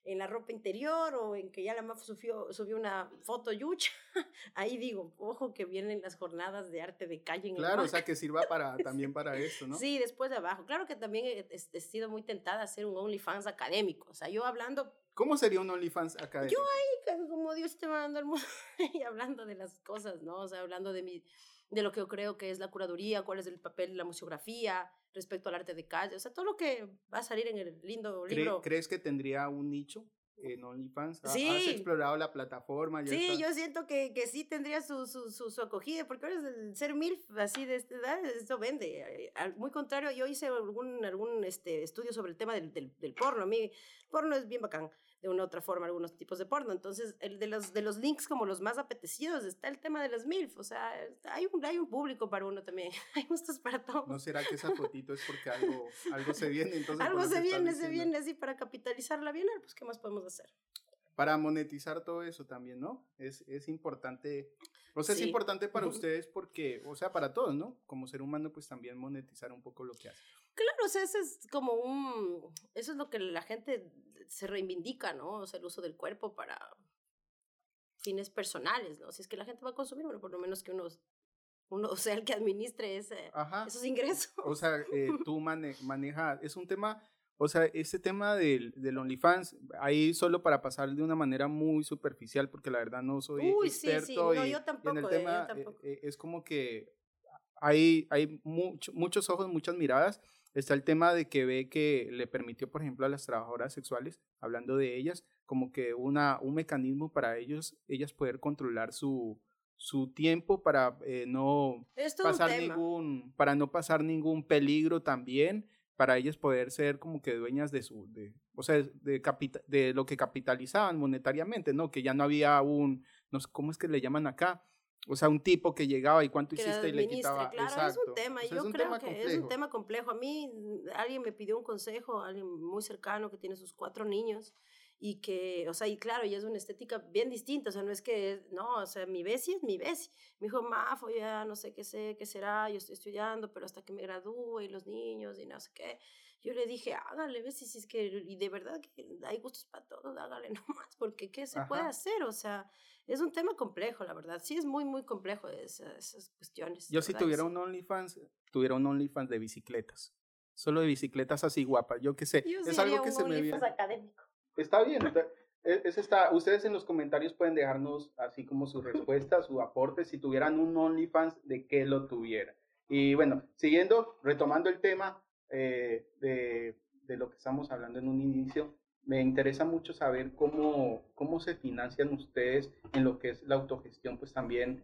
en la ropa interior o en que ya la MAF subió, subió una foto yucha, [laughs] ahí digo, ojo que vienen las jornadas de arte de calle en Claro, o sea, que sirva [laughs] para, también para eso, ¿no? Sí, después de abajo. Claro que también he, he, sido muy tentada a hacer un OnlyFans académico. O sea, yo hablando ¿Cómo sería un OnlyFans académico? Yo ahí, como Dios te manda al mundo, [laughs] y hablando de las cosas, ¿no? O sea, hablando de, mi, de lo que yo creo que es la curaduría, cuál es el papel de la museografía respecto al arte de calle, o sea, todo lo que va a salir en el lindo libro. ¿Crees que tendría un nicho? en OnlyFans? Sí. ¿Has explorado la plataforma? sí, yo siento que, que sí tendría su, su, su, acogida, porque ahora el ser MILF así de esta edad, eso vende. Al muy contrario, yo hice algún, algún este, estudio sobre el tema del, del, del porno. A mí, el porno es bien bacán de una u otra forma algunos tipos de porno. Entonces, el de los, de los links como los más apetecidos está el tema de las MILF. O sea, hay un, hay un público para uno también. [laughs] hay gustos para todos. ¿No será que esa fotito es porque algo, algo se viene? Entonces, algo se viene, se viene así para capitalizarla bien. Pues, ¿qué más podemos hacer? Para monetizar todo eso también, ¿no? Es, es importante o sea, es importante para ustedes porque, o sea, para todos, ¿no? Como ser humano, pues también monetizar un poco lo que hace. Claro, o sea, eso es como un, eso es lo que la gente se reivindica, ¿no? O sea, el uso del cuerpo para fines personales, ¿no? Si es que la gente va a consumir, bueno, por lo menos que uno, uno [laughs] sea el que administre ese, esos ingresos. O sea, eh, [laughs] tú mane manejas, es un tema o sea, ese tema del, del OnlyFans, ahí solo para pasar de una manera muy superficial, porque la verdad no soy Uy, experto. Sí, sí. No, yo tampoco, en el eh, tema yo tampoco. Eh, es como que hay, hay mucho, muchos ojos, muchas miradas. Está el tema de que ve que le permitió, por ejemplo, a las trabajadoras sexuales, hablando de ellas, como que una, un mecanismo para ellos, ellas poder controlar su, su tiempo para eh, no pasar ningún para no pasar ningún peligro también para ellas poder ser como que dueñas de su, de, o sea, de, de lo que capitalizaban monetariamente, ¿no? Que ya no había un, no sé, ¿cómo es que le llaman acá? O sea, un tipo que llegaba y cuánto hiciste y le quitaba. Claro, Exacto. es un tema. Yo creo que es un tema complejo. A mí alguien me pidió un consejo, alguien muy cercano que tiene sus cuatro niños y que, o sea, y claro, y es una estética bien distinta, o sea, no es que, no, o sea, mi Bessie es mi Bessie. Me dijo, Mafo, ya no sé qué sé, qué será, yo estoy estudiando, pero hasta que me gradúe y los niños y no sé qué. Yo le dije, hágale, Bessie, si es que, y de verdad que hay gustos para todos, hágale [laughs] nomás, porque ¿qué se puede hacer? O sea, es un tema complejo, la verdad. Sí, es muy, muy complejo esas, esas cuestiones. Yo si tuviera un OnlyFans, tuviera un OnlyFans de bicicletas. Solo de bicicletas así guapas, yo qué sé. es algo que se me viene. académico. Está bien. E, está, ustedes en los comentarios pueden dejarnos así como su respuesta, su aporte, si tuvieran un OnlyFans, de qué lo tuviera. Y bueno, siguiendo, retomando el tema eh, de, de, lo que estamos hablando en un inicio, me interesa mucho saber cómo, cómo se financian ustedes en lo que es la autogestión, pues también,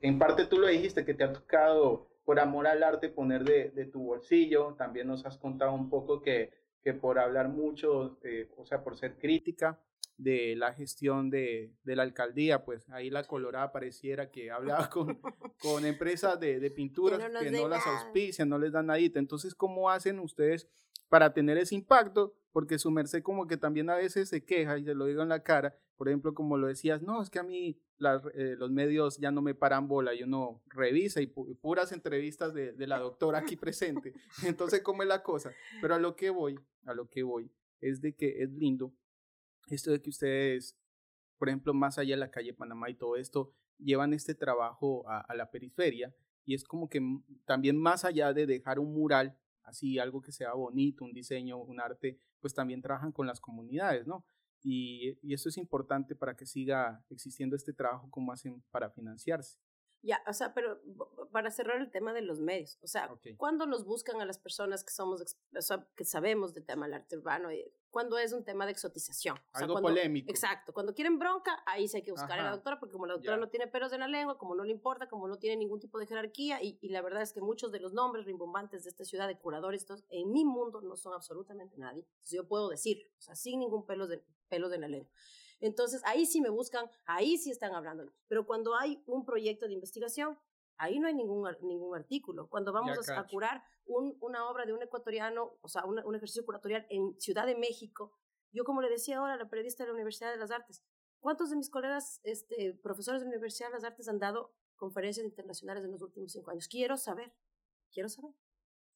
en parte tú lo dijiste, que te ha tocado por amor al arte poner de, de tu bolsillo, también nos has contado un poco que que por hablar mucho, eh, o sea, por ser crítica de la gestión de, de, la alcaldía, pues ahí la Colorada pareciera que hablaba [laughs] con, con empresas de, de pinturas que no, las auspician, no les dan nada. Entonces, ¿cómo hacen ustedes para tener ese impacto? Porque su merced como que también a veces se queja y se lo digo en la cara, por ejemplo, como lo decías, no, es que a mí eh, los medios ya no me paran bola y uno revisa y puras entrevistas de, de, la doctora aquí presente. [laughs] [laughs] Entonces, ¿cómo es la cosa? Pero a lo que voy, a lo que voy, es de que es lindo esto de que ustedes, por ejemplo, más allá de la calle Panamá y todo esto, llevan este trabajo a, a la periferia y es como que también más allá de dejar un mural, así algo que sea bonito, un diseño, un arte, pues también trabajan con las comunidades, ¿no? Y, y eso es importante para que siga existiendo este trabajo como hacen para financiarse. Ya, o sea, pero para cerrar el tema de los medios, o sea, cuando nos buscan a las personas que somos, o sea, que sabemos del tema del arte urbano, cuando es un tema de exotización. Algo polémico. Exacto, cuando quieren bronca, ahí sí hay que buscar a la doctora, porque como la doctora no tiene pelos en la lengua, como no le importa, como no tiene ningún tipo de jerarquía, y, y la verdad es que muchos de los nombres rimbombantes de esta ciudad de curadores, en mi mundo no son absolutamente nadie. Entonces yo puedo decir, o sea, sin ningún pelo de, pelos en la lengua. Entonces, ahí sí me buscan, ahí sí están hablando. Pero cuando hay un proyecto de investigación, ahí no hay ningún, ningún artículo. Cuando vamos a, curar una obra de un ecuatoriano, o sea, un, ejercicio curatorial en Ciudad de México, yo como le decía ahora a la periodista de la Universidad de las Artes, ¿cuántos de mis colegas este, profesores de la Universidad de las Artes han dado conferencias internacionales en los últimos cinco años? Quiero saber, quiero saber.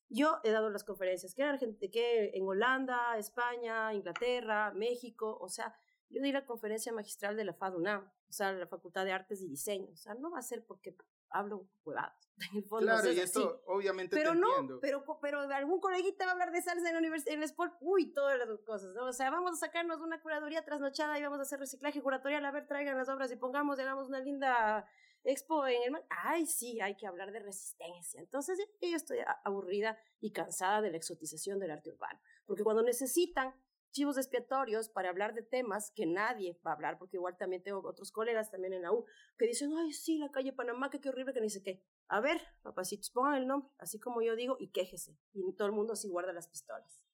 Yo he dado las conferencias, que en, que en Holanda, España, Inglaterra, México, o sea, yo di la conferencia magistral de la FADUNAM, o sea, la Facultad de Artes y Diseño. O sea, no va a ser porque hablo huevadas. [laughs] En el fondo, claro, y esto obviamente pero no, Pero, pero algún coleguita va a hablar de salsa en la universidad, en el sport, uy, todas las cosas. O sea, vamos a sacarnos una curaduría trasnochada y vamos a hacer reciclaje curatorial. A ver, traigan las obras y pongamos, hagamos una linda expo en el... Ay, sí, hay que hablar de resistencia. Entonces, yo estoy aburrida y cansada de la exotización del arte urbano. Porque cuando necesitan chivos expiatorios para hablar de temas que nadie va a hablar, porque igual también tengo otros colegas también en la U que dicen, ay, sí, la calle Panamá, que qué horrible, que ni sé qué. A ver, papacitos, pongan el nombre, así como yo digo, y quéjese. Y todo el mundo así guarda las pistolas.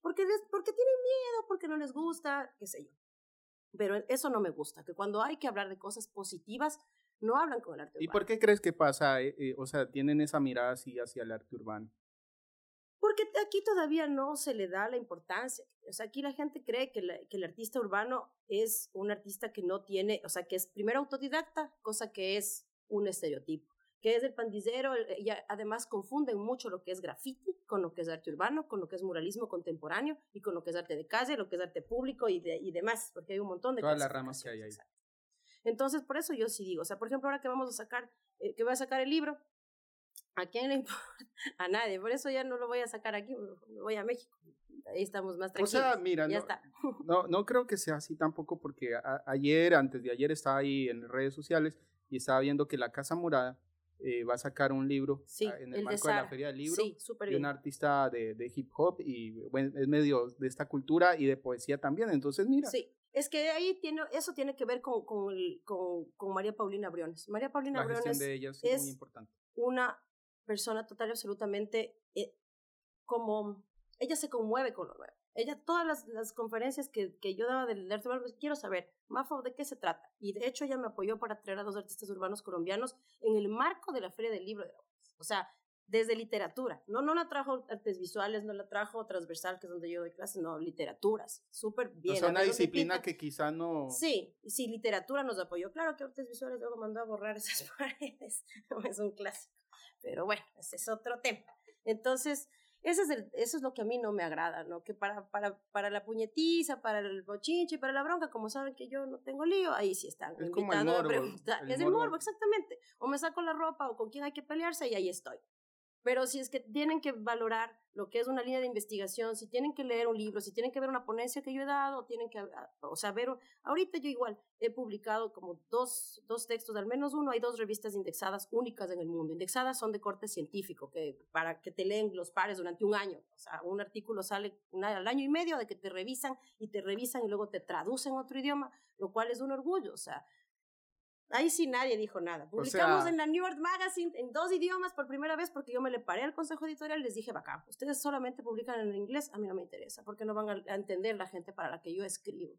Porque, porque tienen miedo, porque no les gusta, qué sé yo. Pero eso no me gusta, que cuando hay que hablar de cosas positivas, no hablan con el arte urbano. ¿Y por qué crees que pasa? Eh, eh, o sea, tienen esa mirada así hacia el arte urbano. Porque aquí todavía no se le da la importancia. O sea, aquí la gente cree que, que, el artista urbano es un artista que no tiene, o sea, que es primero autodidacta, cosa que es un estereotipo, que es el pandillero, y además confunden mucho lo que es graffiti con lo que es arte urbano, con lo que es muralismo contemporáneo y con lo que es arte de calle, lo que es arte público y, y demás, porque hay un montón de Todas las ramas que hay ahí. Entonces, por eso yo sí digo, o sea, por ejemplo, ahora que vamos a sacar, eh, que voy a sacar el libro, ¿A quién le [laughs] importa? A nadie. Por eso ya no lo voy a sacar aquí, voy a México. Ahí estamos más tranquilos. O sea, mira, no, [laughs] no, no, creo que sea así tampoco porque ayer, antes de ayer, estaba ahí en redes sociales y estaba viendo que la Casa Morada eh, va a sacar un libro en el, marco de, la Feria del Libro sí, de un artista de, de, hip hop y bueno, es medio de esta cultura y de poesía también. Entonces, mira. Sí, es que ahí tiene, eso tiene que ver con, con, con, con María Paulina Briones. María Paulina la Briones de ella es, muy importante. una persona total y absolutamente eh, como ella se conmueve con lo nuevo. ella, todas las, las conferencias que, que, yo daba del arte urbano, quiero saber, Mafo, ¿de qué se trata? Y de hecho ella me apoyó para traer a dos artistas urbanos colombianos en el marco de la Feria del Libro de la O sea, desde literatura. No, no la trajo artes visuales, no la trajo transversal, que es donde yo doy clases, no, literaturas. Súper bien. O sea, una disciplina que quizá no... Sí, sí, literatura nos apoyó. Claro que artes visuales luego mandó a borrar esas [laughs] paredes. [laughs] es un clásico. Pero bueno, ese es otro tema. Entonces, eso es, eso es lo que a mí no me agrada, ¿no? Que para, para, para la puñetiza, para el bochinche, para la bronca, como saben que yo no tengo lío, ahí sí están es invitando como el morbo, es el morbo, exactamente. O me saco la ropa o con quién hay que pelearse y ahí estoy. Pero si es que tienen que valorar lo que es una línea de investigación, si tienen que leer un libro, si tienen que ver una ponencia que yo he dado, tienen que, ah, o sea, ahorita yo igual he publicado como dos, dos textos, al menos uno, hay dos revistas indexadas únicas en el mundo. Indexadas son de corte científico, que para que te leen los pares durante un año. O sea, un artículo sale al año y medio de que te revisan y te revisan y luego te traducen a otro idioma, lo cual es un orgullo. O sea, Ahí sí nadie dijo nada. Publicamos en la New York Magazine en dos idiomas por primera vez porque yo me le paré al consejo editorial y les dije, bacán, ustedes solamente publican en inglés, a mí no me interesa, porque no van a entender la gente para la que yo escribo.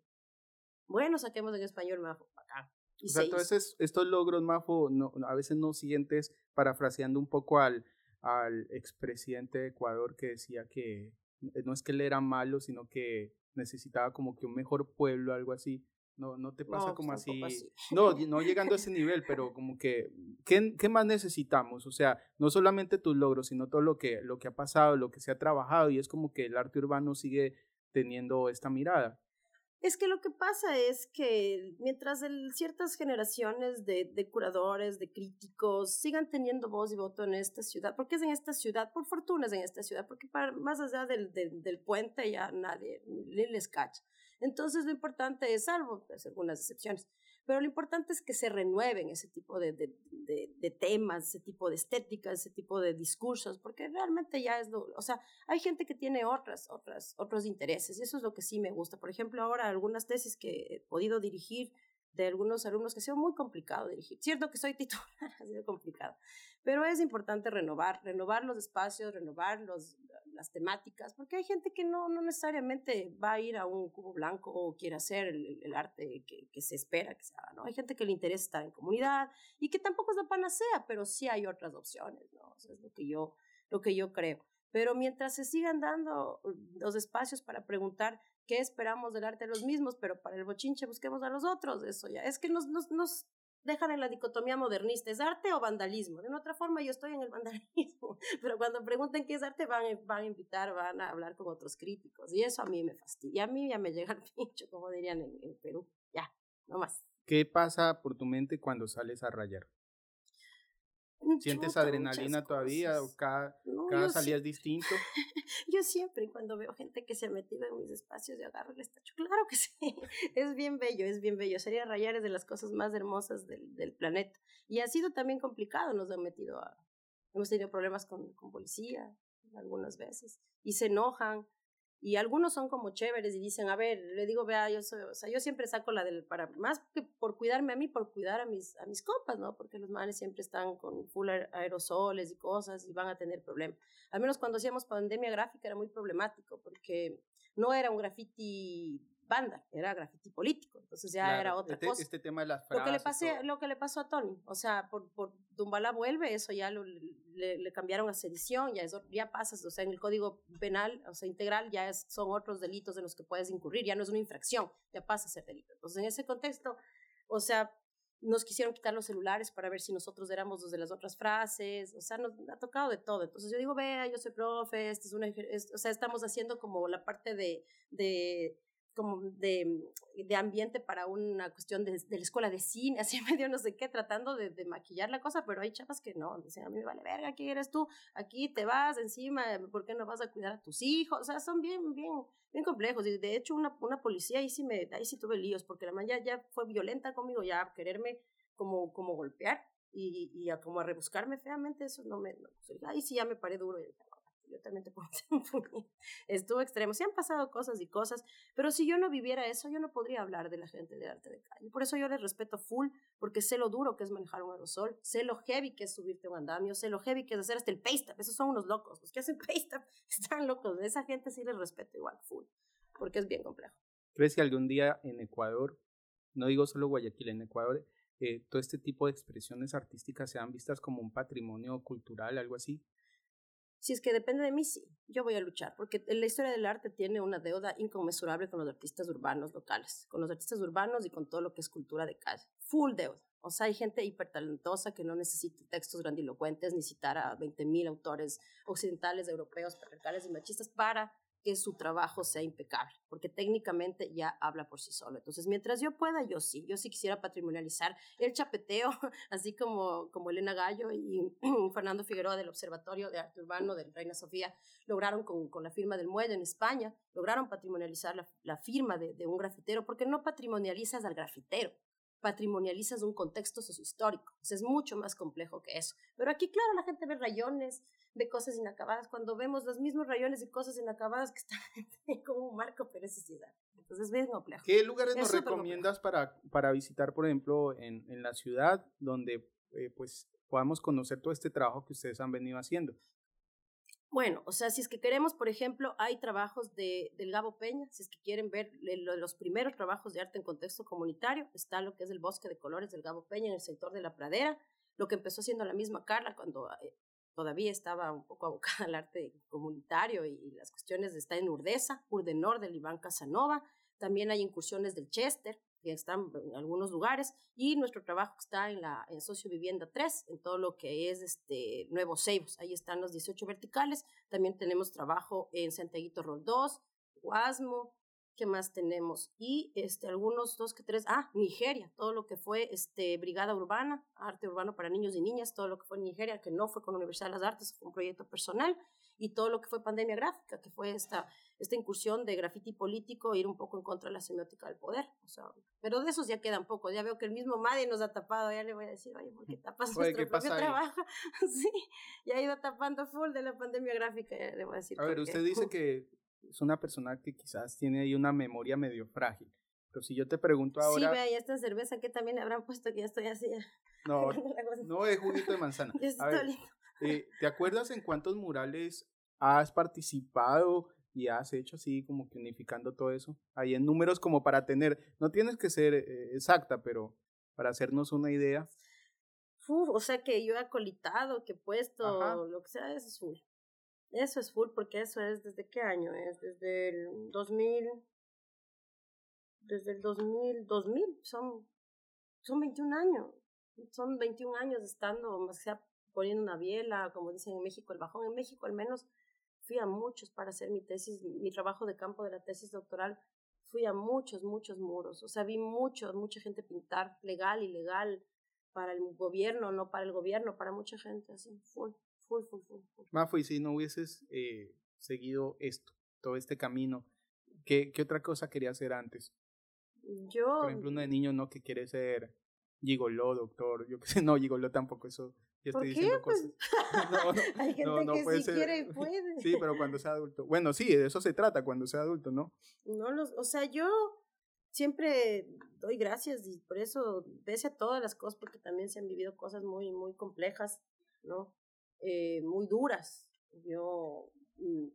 Bueno, saquemos en español, Mafo, bacán. o sea, entonces estos logros, Mafo, no, a veces no sientes, parafraseando un poco al, al expresidente de Ecuador que decía que no es que él era malo, sino que necesitaba como que un mejor pueblo, algo así. No, no te pasa como así. No, no llegando a ese nivel, pero como que, ¿qué, ¿qué, más necesitamos? O sea, no solamente tus logros, sino todo lo que, lo que ha pasado, lo que se ha trabajado, y es como que el arte urbano sigue teniendo esta mirada. Es que lo que pasa es que mientras el, ciertas generaciones de, de, curadores, de críticos, sigan teniendo voz y voto en esta ciudad, porque es en esta ciudad, por fortuna es en esta ciudad, porque para, más allá del, del, del puente ya nadie les cacha. Entonces lo importante es, salvo pues, algunas excepciones, pero lo importante es que se renueven ese tipo de, temas, ese tipo de estéticas, ese tipo de discursos, porque realmente ya es lo, o sea, hay gente que tiene otras, otras, otros intereses, y eso es lo que sí me gusta. Por ejemplo, ahora algunas tesis que he podido dirigir de algunos alumnos que ha sido muy complicado dirigir. Cierto que soy [laughs] titular, ha sido complicado, pero es importante renovar, renovar los espacios, renovar los, las temáticas, porque hay gente que no, no necesariamente va a ir a un cubo blanco o quiere hacer el, el arte que, que, se espera que se haga, ¿no? Hay gente que le interesa estar en comunidad y que tampoco es la panacea, pero sí hay otras opciones, ¿no? Eso es lo que yo, lo que yo creo. Pero mientras se sigan dando los espacios para preguntar qué esperamos del arte de los mismos, pero para el bochinche busquemos a los otros, eso ya. Es que nos, nos, nos dejan en la dicotomía modernista, ¿es arte o vandalismo? De otra forma, yo estoy en el vandalismo, [laughs] pero cuando pregunten qué es arte, van, van a invitar, van a hablar con otros críticos, y eso a mí me fastidia, a mí ya me llega [laughs] el pincho, como dirían en, en Perú, ya, no más. ¿Qué pasa por tu mente cuando sales a rayar? ¿Sientes adrenalina todavía o cada, cada salida es distinto? [laughs] yo siempre cuando veo gente que se ha metido en mis espacios de agarro el estacho, claro que [laughs] sí, es bien bello, es bien bello. Sería rayar es de las cosas más hermosas del, del planeta. Y ha sido también complicado, nos han metido a... Hemos tenido problemas con, con policía algunas veces y se enojan y algunos son como chéveres y dicen, a ver, le digo, vea, yo soy, o sea, yo siempre saco la del para, más que por cuidarme a mí, por cuidar a mis, a mis compas, ¿no? Porque los manes siempre están con full aerosoles y cosas y van a tener problemas. Al menos cuando hacíamos pandemia gráfica era muy problemático porque no era un graffiti banda, era graffiti político, entonces ya era otra este, cosa. Este tema de las frases. Lo que le, pasé, lo que le pasó a Tony, o sea, por, por Dumbala vuelve, eso ya lo, le, le, cambiaron a sedición, ya, eso, ya pasas, o sea, en el código penal, o sea, integral, ya es, son otros delitos en los que puedes incurrir, ya no es una infracción, ya pasa a ser delito. Entonces, en ese contexto, o sea, nos quisieron quitar los celulares para ver si nosotros éramos los de las otras frases, o sea, nos ha tocado de todo. Entonces yo digo, vea, yo soy profe, este es una, es, o sea, estamos haciendo como la parte de, de como de, de, ambiente para una cuestión de, de, la escuela de cine, así medio no sé qué, tratando de, de, maquillar la cosa, pero hay chapas que no, dicen, a mí me vale verga, ¿quién eres tú? Aquí te vas encima, ¿por qué no vas a cuidar a tus hijos? O sea, son bien, bien, bien complejos. Y de hecho, una, una policía ahí sí, me, ahí sí tuve líos, porque la man ya, ya fue violenta conmigo, ya quererme como, como golpear y, y a como a rebuscarme feamente, eso no me, no, ahí sí ya me paré duro. Y, yo también te puedo [laughs] Estuvo extremo. Sí han pasado cosas y cosas, pero si yo no viviera eso, yo no podría hablar de la gente de arte de calle. Por eso yo les respeto full, porque sé lo duro que es manejar un aerosol, sé lo heavy que es subirte un andamio, sé lo heavy que es hacer hasta el paste Esos son unos locos. Los que hacen [laughs] paste están locos. De esa gente sí les respeto igual full. porque es bien complejo. ¿Crees que algún día en Ecuador, no digo solo Guayaquil, en Ecuador, eh, todo este tipo de expresiones artísticas sean vistas como un patrimonio cultural, algo así? Si es que depende de mí, sí, yo voy a luchar, porque la historia del arte tiene una deuda inconmensurable con los artistas urbanos locales, con los artistas urbanos y con todo lo que es cultura de calle. Full deuda. O sea, hay gente hipertalentosa que no necesita textos grandilocuentes ni citar a 20.000 autores occidentales, europeos, patriarcales y machistas para que su trabajo sea impecable, porque técnicamente ya habla por sí solo. Entonces, mientras yo pueda, yo sí, yo sí quisiera patrimonializar el chapeteo, [laughs] así como, como Elena Gallo y [clears throat] Fernando Figueroa del Observatorio de Arte Urbano de Reina Sofía lograron con, con la firma del muelle en España, lograron patrimonializar la, la firma de, de un grafitero, porque no patrimonializas al grafitero, patrimonializas un contexto sociohistórico. O sea, es mucho más complejo que eso. Pero aquí, claro, la gente ve rayones, ve cosas inacabadas, cuando vemos los mismos rayones y cosas inacabadas que están [laughs] como un marco, sí Entonces es bien complejo. ¿Qué lugares nos recomiendas para, para visitar, por ejemplo, en, en la ciudad, donde eh, pues podamos conocer todo este trabajo que ustedes han venido haciendo? Bueno, o sea, si es que queremos, por ejemplo, hay trabajos de, del Gabo Peña, si es que quieren ver los primeros trabajos de arte en contexto comunitario, está lo que es el Bosque de Colores del Gabo Peña en el sector de la pradera, lo que empezó siendo la misma Carla cuando eh, todavía estaba un poco [laughs] abocada al arte comunitario y, las cuestiones de estar en Urdesa, Urdenor del Iván Casanova, también hay incursiones del Chester, que están en algunos lugares, y nuestro trabajo está en la en Socio Vivienda 3, en todo lo que es este Nuevo Seibos, ahí están los 18 verticales, también tenemos trabajo en Santiaguito Rol 2, Guasmo, ¿qué más tenemos? Y este, algunos dos que tres, ah, Nigeria, todo lo que fue este, Brigada Urbana, Arte Urbano para Niños y Niñas, todo lo que fue en Nigeria, que no fue con la Universidad de las Artes, fue un proyecto personal, y todo lo que fue pandemia gráfica, que fue esta, esta incursión de grafiti político, ir un poco en contra de la semiótica del poder. O sea, pero de esos ya quedan poco. Ya veo que el mismo Maddy nos ha tapado. Ya le voy a decir, oye, ¿por qué tapas nuestro propio trabajo? [laughs] sí, ya ha ido tapando full de la pandemia gráfica. Ya le voy a decir. A ver, usted dice que es una persona que quizás tiene ahí una memoria medio frágil. Pero si yo te pregunto ahora. Sí, vea, y esta cerveza que también habrán puesto que ya estoy así. [laughs] No, no es juguito de manzana. [laughs] A ver, eh, ¿Te acuerdas en cuántos murales has participado y has hecho así como que unificando todo eso? Ahí en números como para tener, no tienes que ser eh, exacta, pero para hacernos una idea. Uf, o sea que yo he acolitado, que he puesto, lo que sea, eso es full. Eso es full porque eso es desde qué año es, desde el 2000, desde el 2000, 2000, son, son 21 años, son 21 años estando, o sea, poniendo una biela, como dicen en México, el bajón. En México al menos fui a muchos para hacer mi tesis, mi trabajo de campo de la tesis doctoral, fui a muchos, muchos muros. O sea, vi mucho, mucha gente pintar legal, ilegal, para el gobierno, no para el gobierno, para mucha gente, así, full, full. full. Mafo, y si no hubieses eh, seguido esto, todo este camino, ¿qué, ¿qué otra cosa querías hacer antes? Yo... Por ejemplo, uno de niño, ¿no? Que quiere ser gigoló, doctor, yo qué sé, no, gigoló tampoco, eso yo estoy diciendo pues, cosas. [laughs] no, no, [laughs] Hay gente no, que puede si quiere [laughs] puede. Sí, pero cuando sea adulto. Bueno, sí, de eso se trata cuando sea adulto, ¿no? No los, o sea, yo siempre doy gracias y por eso, pese a todas las cosas, porque también se han vivido cosas muy, muy complejas, ¿no? Eh, muy duras. Yo mm,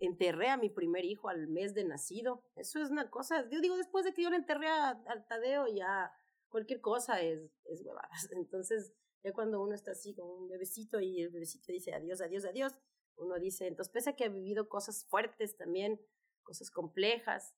enterré a mi primer hijo al mes de nacido. Eso es una cosa, yo digo, después de que yo le enterré al Tadeo, ya cualquier cosa es, es huevadas. [laughs] Entonces, ya cuando uno está así con un bebecito y el bebecito dice adiós, adiós, adiós, uno dice, entonces pese a que ha vivido cosas fuertes también, cosas complejas,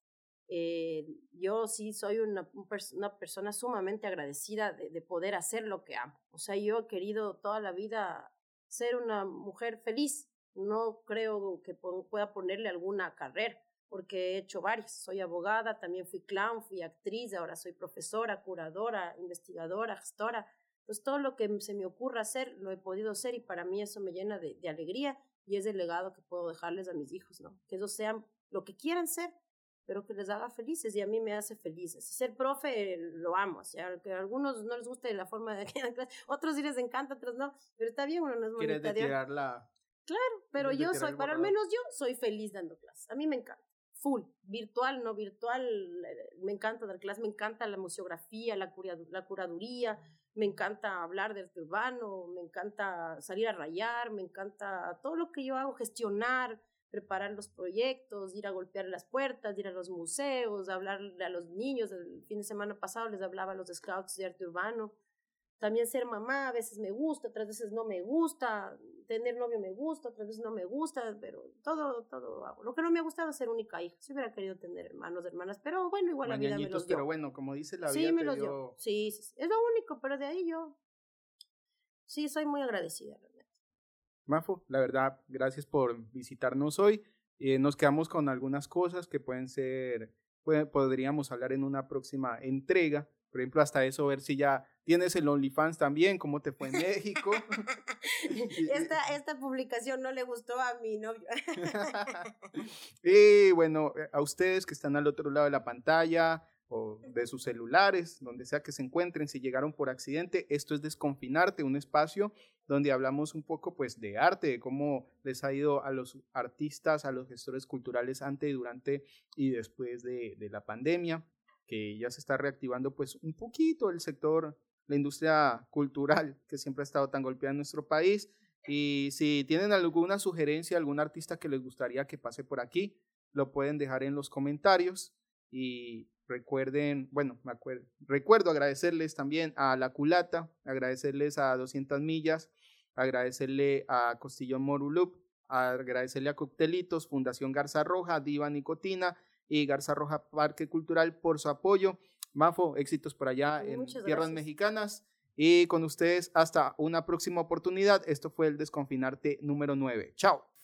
eh, yo sí soy una, una persona sumamente agradecida de, de, poder hacer lo que amo. O sea, yo he querido toda la vida ser una mujer feliz. No creo que pueda ponerle alguna carrera, porque he hecho varias. Soy abogada, también fui clown, fui actriz, ahora soy profesora, curadora, investigadora, gestora pues todo lo que se me ocurra hacer lo he podido hacer y para mí eso me llena de, alegría y es el legado que puedo dejarles a mis hijos, ¿no? Que ellos sean lo que quieran ser, pero que les haga felices y a mí me hace felices. Ser profe lo amo, o sea, que a algunos no les guste la forma de que [laughs] otros sí les encanta, otros no, pero está bien, uno no es. Quieres la... Claro, pero yo soy, para al menos yo soy feliz dando clases, a mí me encanta full, virtual, no virtual, me encanta dar clases, me encanta la museografía, la, la curaduría, me encanta hablar del urbano, me encanta salir a rayar, me encanta todo lo que yo hago, gestionar, preparar los proyectos, ir a golpear las puertas, ir a los museos, hablarle a los niños. El fin de semana pasado les hablaba a los scouts de arte urbano. También ser mamá, a veces me gusta, otras veces no me gusta. Tener novio me gusta, otras veces no me gusta, pero todo, todo hago. Lo que no me ha gustado es ser única hija. Si hubiera querido tener hermanos, hermanas, pero bueno, igual la vida me los dio. Pero bueno, como dice la vida sí, me los dio. Sí, sí, es lo único, pero de ahí yo sí soy muy agradecida. Mafo, la verdad, gracias por visitarnos hoy. Eh, nos quedamos con algunas cosas que pueden ser, podríamos hablar en una próxima entrega. Por ejemplo, hasta eso, ver si ya tienes el OnlyFans también, cómo te fue en México. [laughs] esta, esta publicación no le gustó a mi novio. [laughs] y bueno, eh, a ustedes que están al otro lado de la pantalla, o de sus celulares, donde sea que se encuentren, si llegaron por accidente, esto es Desconfinarte, un espacio donde hablamos un poco pues de arte, de cómo les ha ido a los artistas, a los gestores culturales antes, durante y después de, de la pandemia, que ya se está reactivando pues un poquito el sector, la industria cultural que siempre ha estado tan golpeada en nuestro país. Y si tienen alguna sugerencia, algún artista que les gustaría que pase por aquí, lo pueden dejar en los comentarios. Y Recuerden, bueno, me acuerdo, recuerdo agradecerles también a La Culata, agradecerles a 200 millas, agradecerle a Costillón Morulup, agradecerle a Coctelitos, Fundación Garza Roja, Diva Nicotina y Garza Roja Parque Cultural por su apoyo. Mafo, éxitos por allá en tierras mexicanas. Y con ustedes hasta una próxima oportunidad. Esto fue el Desconfinarte número 9. Chao.